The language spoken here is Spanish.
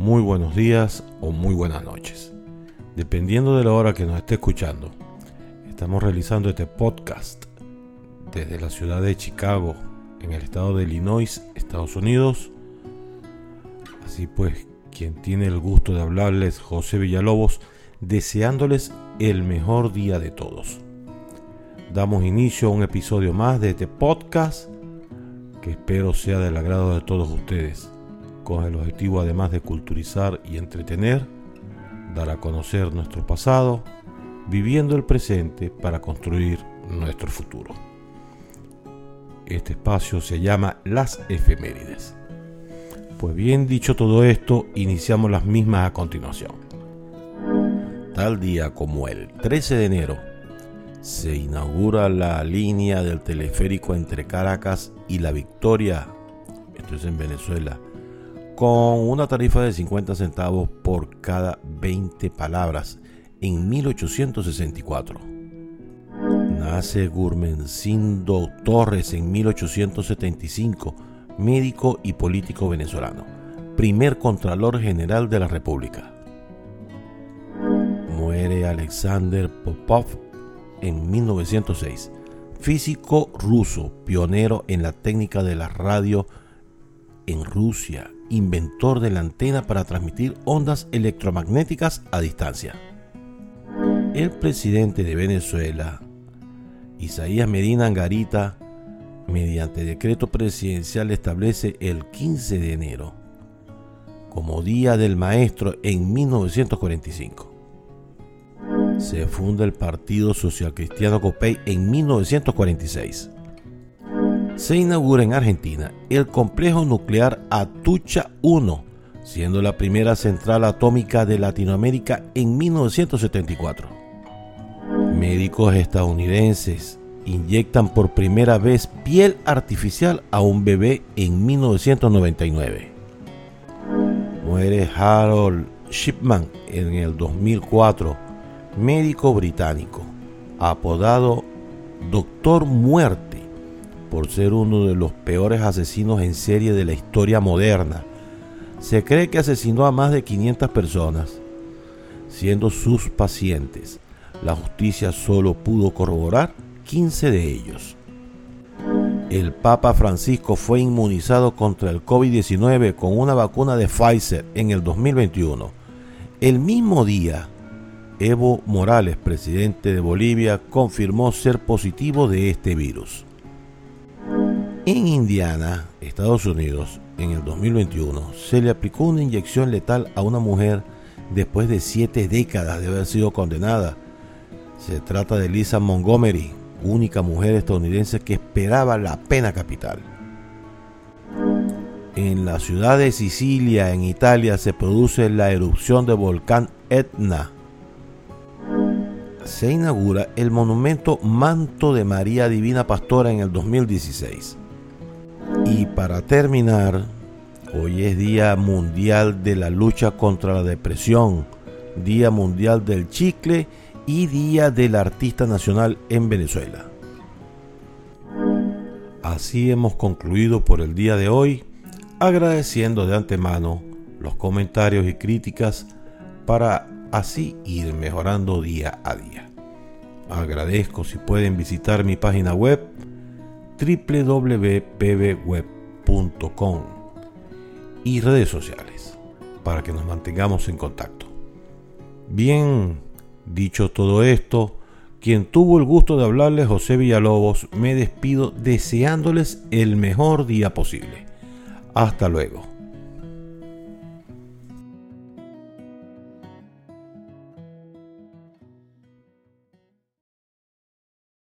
muy buenos días o muy buenas noches. Dependiendo de la hora que nos esté escuchando, estamos realizando este podcast desde la ciudad de Chicago, en el estado de Illinois, Estados Unidos. Así pues, quien tiene el gusto de hablarles, José Villalobos, deseándoles el mejor día de todos. Damos inicio a un episodio más de este podcast que espero sea del agrado de todos ustedes, con el objetivo además de culturizar y entretener, dar a conocer nuestro pasado, viviendo el presente para construir nuestro futuro. Este espacio se llama Las Efemérides. Pues bien dicho todo esto, iniciamos las mismas a continuación. Tal día como el 13 de enero, se inaugura la línea del teleférico entre Caracas y La Victoria, esto es en Venezuela, con una tarifa de 50 centavos por cada 20 palabras en 1864. Nace Gurmencindo Torres en 1875, médico y político venezolano, primer Contralor General de la República. Muere Alexander Popov en 1906, físico ruso, pionero en la técnica de la radio en Rusia, inventor de la antena para transmitir ondas electromagnéticas a distancia. El presidente de Venezuela, Isaías Medina Angarita, mediante decreto presidencial establece el 15 de enero como Día del Maestro en 1945 se funda el Partido Social Cristiano Copey en 1946. Se inaugura en Argentina el complejo nuclear Atucha 1, siendo la primera central atómica de Latinoamérica en 1974. Médicos estadounidenses inyectan por primera vez piel artificial a un bebé en 1999. Muere Harold Shipman en el 2004 médico británico, apodado Doctor Muerte por ser uno de los peores asesinos en serie de la historia moderna. Se cree que asesinó a más de 500 personas, siendo sus pacientes. La justicia solo pudo corroborar 15 de ellos. El Papa Francisco fue inmunizado contra el COVID-19 con una vacuna de Pfizer en el 2021. El mismo día Evo Morales, presidente de Bolivia, confirmó ser positivo de este virus. En Indiana, Estados Unidos, en el 2021, se le aplicó una inyección letal a una mujer después de siete décadas de haber sido condenada. Se trata de Lisa Montgomery, única mujer estadounidense que esperaba la pena capital. En la ciudad de Sicilia, en Italia, se produce la erupción del volcán Etna, se inaugura el monumento Manto de María Divina Pastora en el 2016. Y para terminar, hoy es Día Mundial de la Lucha contra la Depresión, Día Mundial del Chicle y Día del Artista Nacional en Venezuela. Así hemos concluido por el día de hoy, agradeciendo de antemano los comentarios y críticas para así ir mejorando día a día. Agradezco si pueden visitar mi página web www.pbweb.com y redes sociales para que nos mantengamos en contacto. Bien, dicho todo esto, quien tuvo el gusto de hablarles José Villalobos, me despido deseándoles el mejor día posible. Hasta luego.